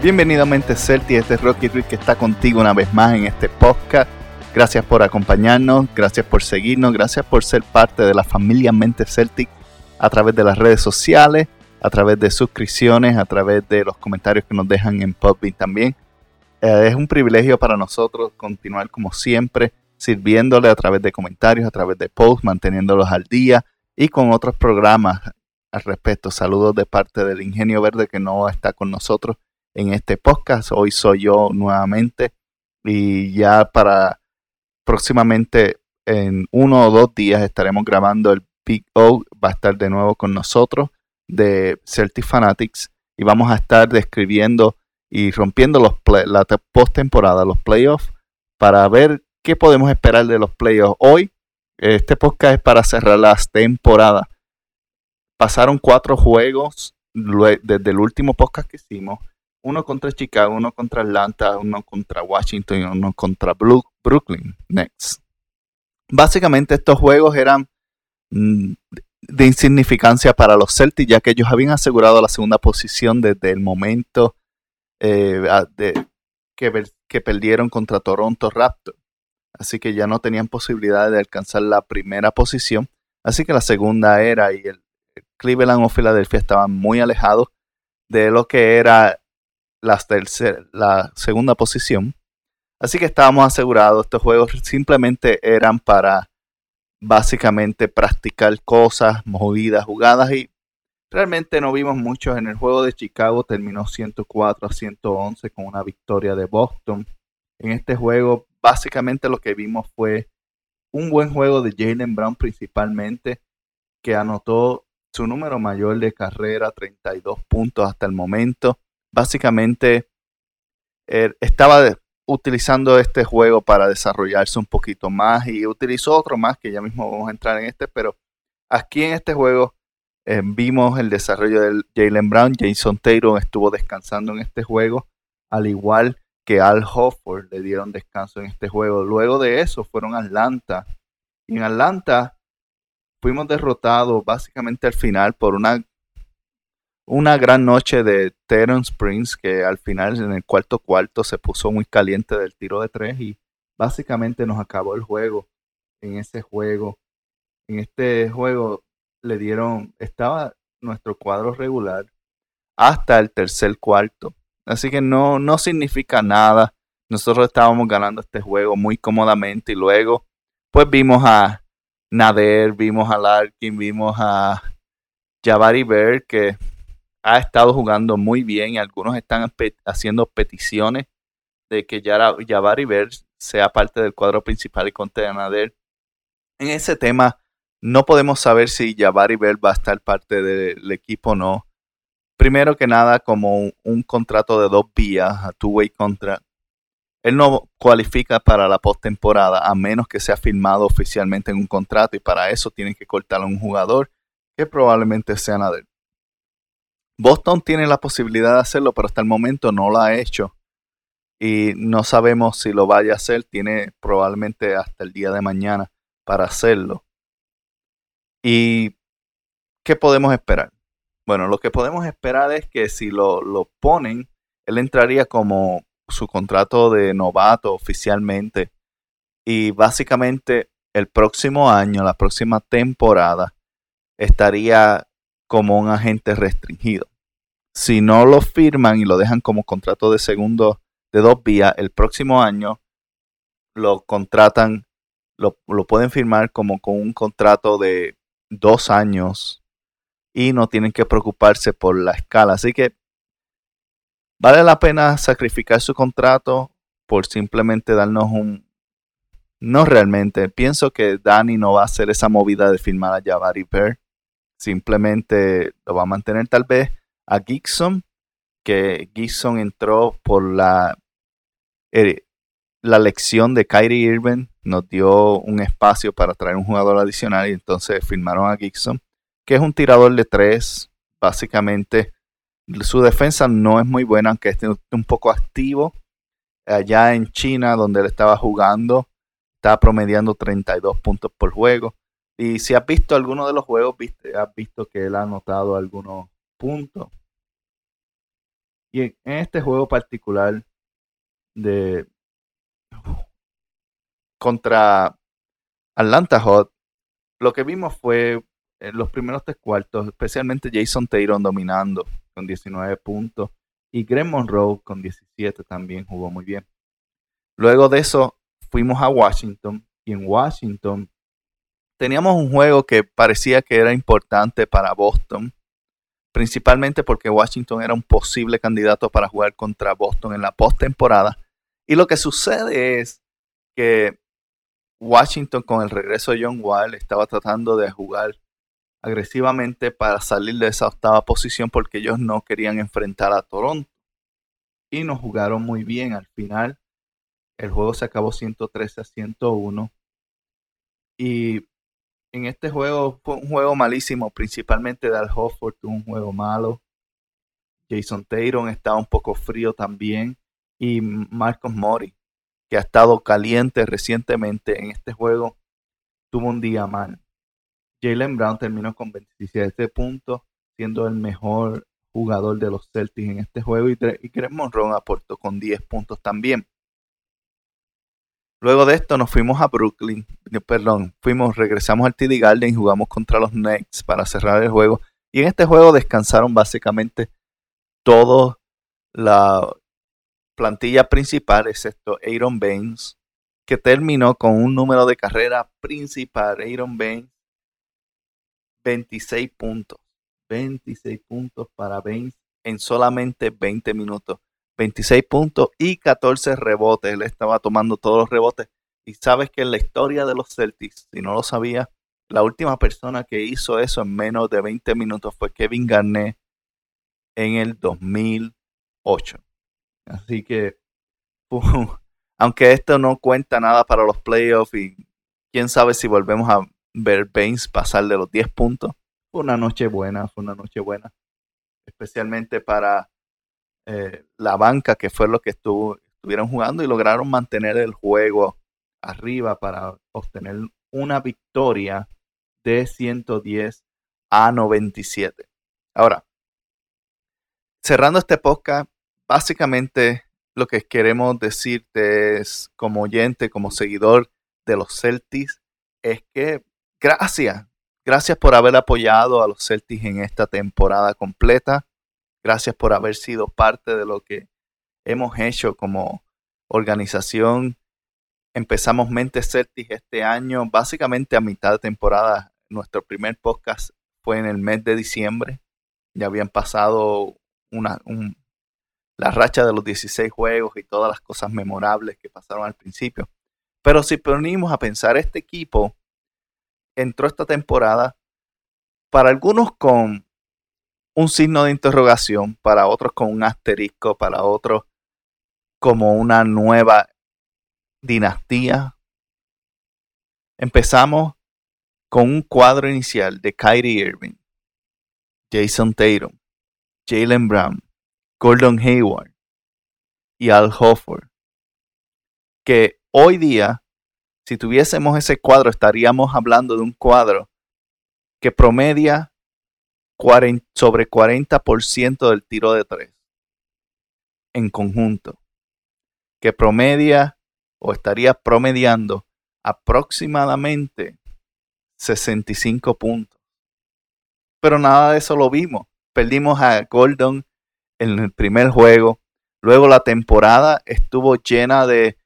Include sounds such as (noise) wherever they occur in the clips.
Bienvenido a Mente Celtic, este es Rocky Ruiz que está contigo una vez más en este podcast. Gracias por acompañarnos, gracias por seguirnos, gracias por ser parte de la familia Mente Celtic a través de las redes sociales, a través de suscripciones, a través de los comentarios que nos dejan en Podbean también. Eh, es un privilegio para nosotros continuar como siempre, sirviéndole a través de comentarios, a través de posts, manteniéndolos al día y con otros programas al respecto. Saludos de parte del Ingenio Verde que no está con nosotros en este podcast. Hoy soy yo nuevamente y ya para próximamente en uno o dos días estaremos grabando el Big O. Va a estar de nuevo con nosotros de Celtic Fanatics y vamos a estar describiendo y rompiendo los la postemporada, los playoffs, para ver qué podemos esperar de los playoffs. Hoy, este podcast es para cerrar las temporadas. Pasaron cuatro juegos desde el último podcast que hicimos uno contra Chicago, uno contra Atlanta, uno contra Washington y uno contra Brooklyn Next. Básicamente estos juegos eran mm, de insignificancia para los Celtics, ya que ellos habían asegurado la segunda posición desde el momento eh, de, que, que, perdieron contra Toronto Raptors. Así que ya no tenían posibilidad de alcanzar la primera posición. Así que la segunda era y el Cleveland o Filadelfia estaban muy alejados de lo que era la, la segunda posición. Así que estábamos asegurados, estos juegos simplemente eran para básicamente practicar cosas, movidas, jugadas y realmente no vimos mucho. En el juego de Chicago terminó 104 a 111 con una victoria de Boston. En este juego básicamente lo que vimos fue un buen juego de Jalen Brown principalmente, que anotó su número mayor de carrera, 32 puntos hasta el momento básicamente er, estaba utilizando este juego para desarrollarse un poquito más y utilizó otro más que ya mismo vamos a entrar en este, pero aquí en este juego eh, vimos el desarrollo de Jalen Brown, Jason Taylor estuvo descansando en este juego, al igual que Al Hofford le dieron descanso en este juego. Luego de eso fueron a Atlanta. Y en Atlanta fuimos derrotados básicamente al final por una una gran noche de Teron Springs que al final en el cuarto cuarto se puso muy caliente del tiro de tres y básicamente nos acabó el juego en ese juego. En este juego le dieron, estaba nuestro cuadro regular hasta el tercer cuarto. Así que no, no significa nada. Nosotros estábamos ganando este juego muy cómodamente y luego pues vimos a Nader, vimos a Larkin, vimos a Jabari Bear que ha estado jugando muy bien y algunos están haciendo peticiones de que Jabari Ver sea parte del cuadro principal y Nader. En ese tema, no podemos saber si Jabari Ver va a estar parte del equipo o no. Primero que nada, como un, contrato de dos vías, a two-way contract, él no cualifica para la postemporada a menos que sea firmado oficialmente en un contrato y para eso tienen que cortar a un jugador que probablemente sea Nader. Boston tiene la posibilidad de hacerlo, pero hasta el momento no lo ha hecho. Y no sabemos si lo vaya a hacer. Tiene probablemente hasta el día de mañana para hacerlo. ¿Y qué podemos esperar? Bueno, lo que podemos esperar es que si lo, lo ponen, él entraría como su contrato de novato oficialmente. Y básicamente el próximo año, la próxima temporada, estaría como un agente restringido. Si no lo firman y lo dejan como contrato de segundo de dos vías, el próximo año lo contratan, lo, pueden firmar como con un contrato de dos años y no tienen que preocuparse por la escala. Así que vale la pena sacrificar su contrato por simplemente darnos un... No realmente. Pienso que Dani no va a hacer esa movida de firmar a Javari Bear simplemente lo va a mantener tal vez a Gibson, que Gibson entró por la, eh, la lección de Kyrie Irving, nos dio un espacio para traer un jugador adicional y entonces firmaron a Gibson, que es un tirador de tres, básicamente. Su defensa no es muy buena, aunque esté un poco activo. Allá en China, donde él estaba jugando, estaba promediando 32 puntos por juego. Y si has visto alguno de los juegos, viste, has visto que él ha anotado algunos puntos. Y en, este juego particular de contra Atlanta Hot, lo que vimos fue en los primeros tres cuartos, especialmente Jason Taylor dominando con 19 puntos y Greg Monroe con 17 también jugó muy bien. Luego de eso fuimos a Washington y en Washington teníamos un juego que parecía que era importante para Boston, principalmente porque Washington era un posible candidato para jugar contra Boston en la postemporada. Y lo que sucede es que Washington con el regreso de John Wall estaba tratando de jugar agresivamente para salir de esa octava posición porque ellos no querían enfrentar a Toronto. Y nos jugaron muy bien. Al final, el juego se acabó 113 a 101. Y en este juego fue un juego malísimo, principalmente Dal Hofford un juego malo. Jason Taylor estaba un poco frío también. Y Marcos Mori, que ha estado caliente recientemente en este juego, tuvo un día mal. Jalen Brown terminó con 27 puntos, siendo el mejor jugador de los Celtics en este juego. Y, Greg Monroe aportó con 10 puntos también. Luego de esto nos fuimos a Brooklyn, eh, perdón, fuimos, regresamos al TD Garden y jugamos contra los Nets para cerrar el juego. Y en este juego descansaron básicamente toda la plantilla principal, excepto Aaron Baines, que terminó con un número de carrera principal. Aaron Baines, 26 puntos. 26 puntos para Baines en solamente 20 minutos. 26 puntos y 14 rebotes. Él estaba tomando todos los rebotes. Y sabes que en la historia de los Celtics, si no lo sabía, la última persona que hizo eso en menos de 20 minutos fue Kevin Garnett en el 2008. Así que, (laughs) aunque esto no cuenta nada para los playoffs y quién sabe si volvemos a ver Baines pasar de los 10 puntos, fue una noche buena, fue una noche buena. Especialmente para eh, la banca, que fue lo que estuvo, estuvieron jugando y lograron mantener el juego arriba para obtener una victoria de 110 a 97. Ahora, cerrando este podcast, básicamente lo que queremos decirte es, como oyente, como seguidor de los Celtics, es que gracias, gracias por haber apoyado a los Celtics en esta temporada completa. Gracias por haber sido parte de lo que hemos hecho como organización. Empezamos Mente Celtics este año, básicamente a mitad de temporada. Nuestro primer podcast fue en el mes de diciembre. Ya habían pasado una, la racha de los 16 juegos y todas las cosas memorables que pasaron al principio. Pero si ponimos a pensar, este equipo entró esta temporada para algunos con un signo de interrogación, para otros con un asterisco, para otros como una nueva dinastía. Empezamos con un cuadro inicial de Kyrie Irving, Jason Tatum, Jalen Brown, Gordon Hayward y Al Hofford. Que hoy día, si tuviésemos ese cuadro, estaríamos hablando de un cuadro que promedia sobre 40% del tiro de tres en conjunto, que promedia o estaría promediando aproximadamente 65 puntos. Pero nada de eso lo vimos. Perdimos a Gordon en el primer juego. Luego la temporada estuvo llena de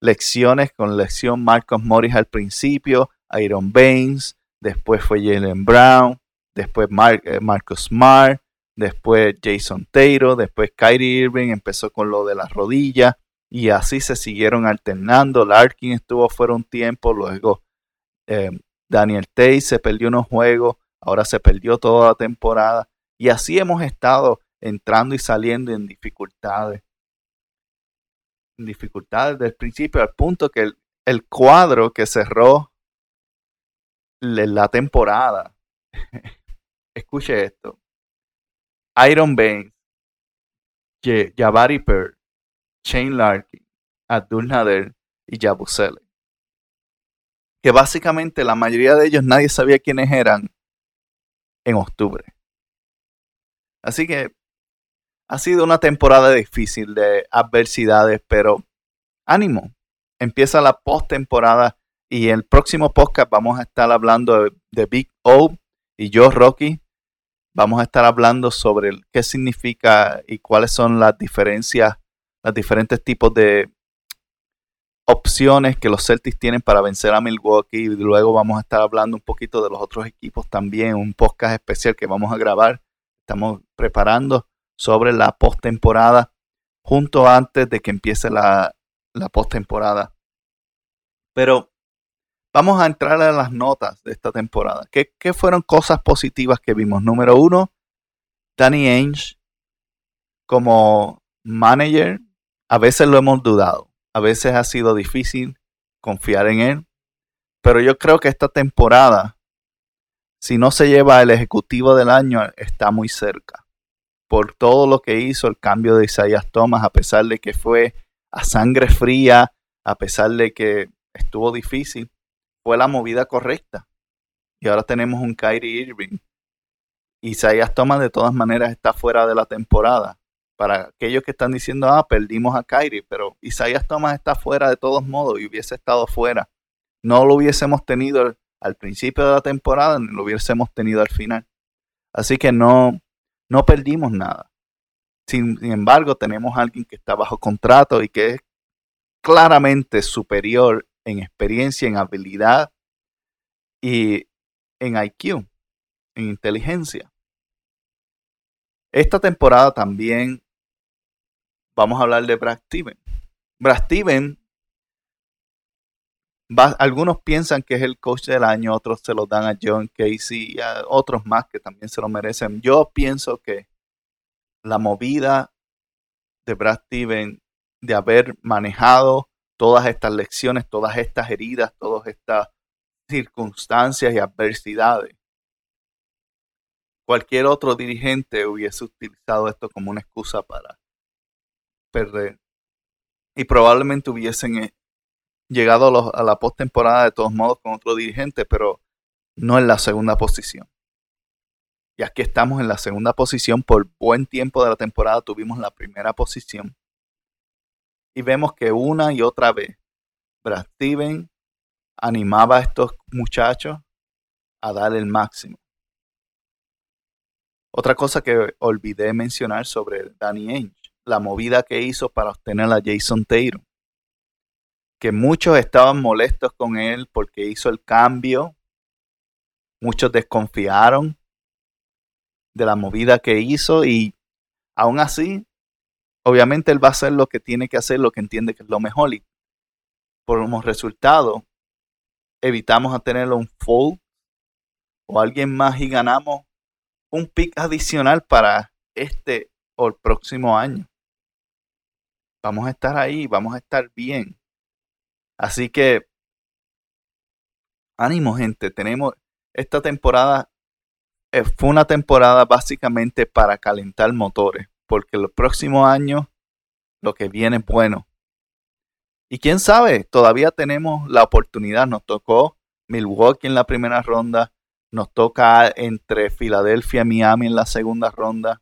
lecciones con lección Marcos Morris al principio, Iron Baines, después fue Jalen Brown, después eh, Marcus Smart, después Jason Taylor, después Kyrie Irving empezó con lo de las rodillas y así se siguieron alternando. Larkin estuvo fuera un tiempo, luego eh, Daniel Tay se perdió unos juegos, ahora se perdió toda la temporada y así hemos estado entrando y saliendo en dificultades. En dificultades desde el principio, al punto que el cuadro que cerró la temporada. (laughs) Escuche esto. Iron Baines, Jabari Per, Shane Larkin, Abdul Nader y Jabusele. Que básicamente la mayoría de ellos nadie sabía quiénes eran en octubre. Así que ha sido una temporada difícil de adversidades, pero ánimo. Empieza la postemporada y el próximo podcast vamos a estar hablando de, Big O y yo, Rocky. Vamos a estar hablando sobre qué significa y cuáles son las diferencias, los diferentes tipos de opciones que los Celtics tienen para vencer a Milwaukee. Y luego vamos a estar hablando un poquito de los otros equipos también, un podcast especial que vamos a grabar estamos preparando sobre la postemporada junto antes de que empiece la, la postemporada. Pero vamos a entrar a las notas de esta temporada. ¿Qué, ¿Qué, fueron cosas positivas que vimos? Número uno, Danny Ainge como manager. A veces lo hemos dudado. A veces ha sido difícil confiar en él. Pero yo creo que esta temporada si no se lleva el ejecutivo del año, está muy cerca. Por todo lo que hizo el cambio de Isaías Thomas, a pesar de que fue a sangre fría, a pesar de que estuvo difícil, fue la movida correcta. Y ahora tenemos un Kyrie Irving. Isaías Thomas de todas maneras está fuera de la temporada. Para aquellos que están diciendo, ah, perdimos a Kyrie, pero Isaías Thomas está fuera de todos modos y hubiese estado fuera. No lo hubiésemos tenido al principio de la temporada ni lo hubiésemos tenido al final. Así que no, no perdimos nada. Sin, embargo, tenemos a alguien que está bajo contrato y que es claramente superior en experiencia, en habilidad y en IQ, en inteligencia. Esta temporada también vamos a hablar de Brad Steven. Brad Steven algunos piensan que es el coach del año, otros se lo dan a John Casey y a otros más que también se lo merecen. Yo pienso que la movida de Brad Steven de haber manejado todas estas lecciones, todas estas heridas, todas estas circunstancias y adversidades. Cualquier otro dirigente hubiese utilizado esto como una excusa para perder. Y probablemente hubiesen llegado a, la postemporada de todos modos con otro dirigente, pero no en la segunda posición. Y aquí estamos en la segunda posición por buen tiempo de la temporada, tuvimos la primera posición. Y vemos que una y otra vez Brad Steven animaba a estos muchachos a dar el máximo. Otra cosa que olvidé mencionar sobre Danny Ainge, la movida que hizo para obtener a Jason Taylor que muchos estaban molestos con él porque hizo el cambio. Muchos desconfiaron de la movida que hizo y aún así, obviamente él va a hacer lo que tiene que hacer, lo que entiende que es lo mejor. Y por como resultado, evitamos a tenerlo un full o alguien más y ganamos un pick adicional para este o el próximo año. Vamos a estar ahí, vamos a estar bien. Así que, ánimo gente, tenemos esta temporada, eh, fue una temporada básicamente para calentar motores, porque los próximos años lo que viene es bueno. Y quién sabe, todavía tenemos la oportunidad, nos tocó Milwaukee en la primera ronda, nos toca entre Filadelfia y Miami en la segunda ronda.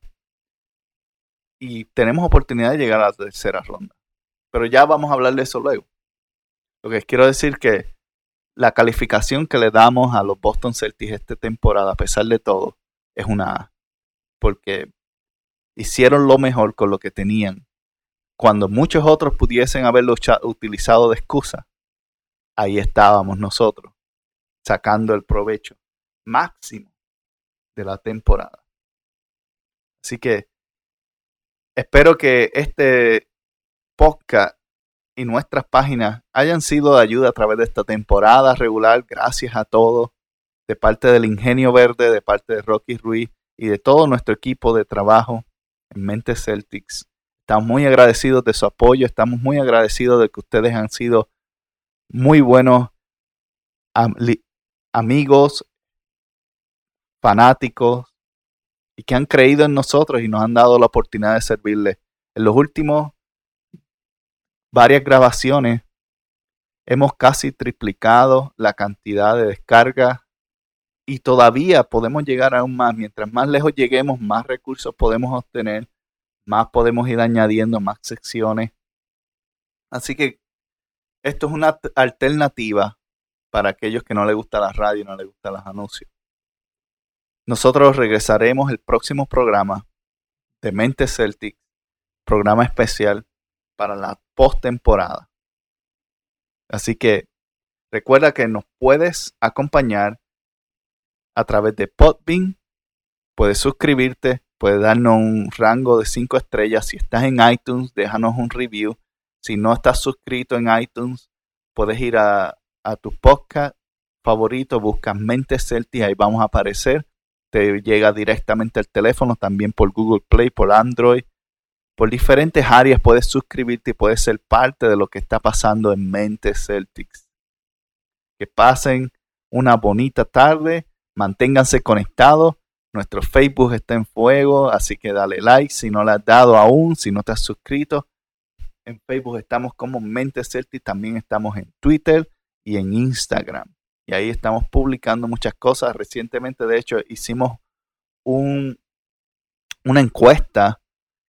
Y tenemos oportunidad de llegar a la tercera ronda. Pero ya vamos a hablar de eso luego. Lo que quiero decir que la calificación que le damos a los Boston Celtics esta temporada, a pesar de todo, es una A. Porque hicieron lo mejor con lo que tenían. Cuando muchos otros pudiesen haberlo utilizado de excusa, ahí estábamos nosotros, sacando el provecho máximo de la temporada. Así que espero que este podcast y nuestras páginas hayan sido de ayuda a través de esta temporada regular. Gracias a todos, de parte del Ingenio Verde, de parte de Rocky Ruiz y de todo nuestro equipo de trabajo. En Mente Celtics. Estamos muy agradecidos de su apoyo, estamos muy agradecidos de que ustedes han sido muy buenos amigos, fanáticos y que han creído en nosotros y nos han dado la oportunidad de servirles. En los últimos varias grabaciones hemos casi triplicado la cantidad de descargas y todavía podemos llegar aún más. Mientras más lejos lleguemos, más recursos podemos obtener, más podemos ir añadiendo más secciones. Así que esto es una alternativa para aquellos que no les gusta la radio no les gustan los anuncios. Nosotros regresaremos el próximo programa de Mente Celtic, programa especial para la postemporada. Así que recuerda que nos puedes acompañar a través de Podbean. Puedes suscribirte, puedes darnos un rango de 5 estrellas. Si estás en iTunes, déjanos un review. Si no estás suscrito en iTunes, puedes ir a, tu podcast favorito, buscas Mente Celtic, ahí vamos a aparecer. Te llega directamente al teléfono, también por Google Play, por Android. Por diferentes áreas puedes suscribirte y puedes ser parte de lo que está pasando en Mente Celtics. Que pasen una bonita tarde Manténganse conectados. Nuestro Facebook está en fuego, así que dale like si no lo has dado aún, si no te has suscrito. En Facebook estamos como Mente Celtic, también estamos en Twitter y en Instagram. Y ahí estamos publicando muchas cosas. Recientemente, de hecho, hicimos un, una encuesta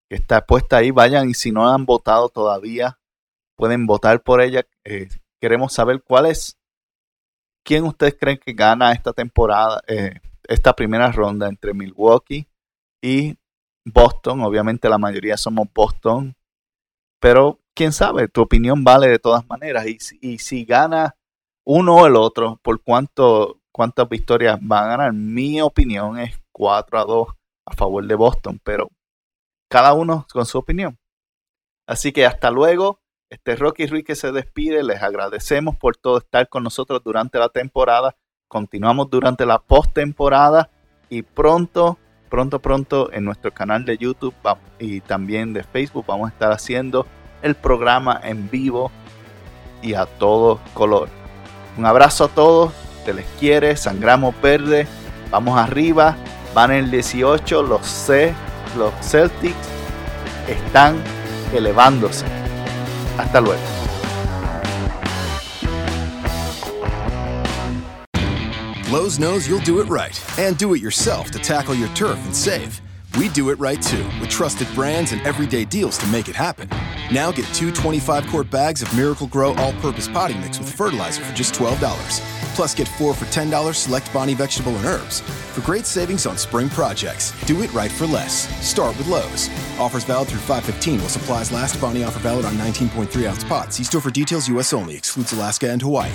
que está puesta ahí. Vayan y si no han votado todavía, pueden votar por ella. Eh, queremos saber cuál es ¿Quién ustedes creen que gana esta temporada, eh, esta primera ronda entre Milwaukee y Boston? Obviamente la mayoría somos Boston, pero quién sabe, tu opinión vale de todas maneras. Y, si gana uno o el otro, por cuánto, cuántas victorias van a ganar, mi opinión es 4 a 2 a favor de Boston, pero cada uno con su opinión. Así que hasta luego. Este Rocky Ruiz que se despide, les agradecemos por todo estar con nosotros durante la temporada. Continuamos durante la postemporada y pronto, pronto, pronto en nuestro canal de YouTube y también de Facebook vamos a estar haciendo el programa en vivo y a todo color. Un abrazo a todos, se les quiere, sangramos verde, vamos arriba, van el 18, los C, los Celtics están elevándose. Hasta luego. Lowe's knows you'll do it right and do it yourself to tackle your turf and save. We do it right too, with trusted brands and everyday deals to make it happen. Now get two 25 quart bags of Miracle Grow all purpose potting mix with fertilizer for just $12. Plus, get four for $10 select Bonnie vegetable and herbs. For great savings on spring projects, do it right for less. Start with Lowe's. Offers valid through 515 while supplies last. Bonnie offer valid on 19.3 ounce pots. See store for details, U.S. only. Excludes Alaska and Hawaii.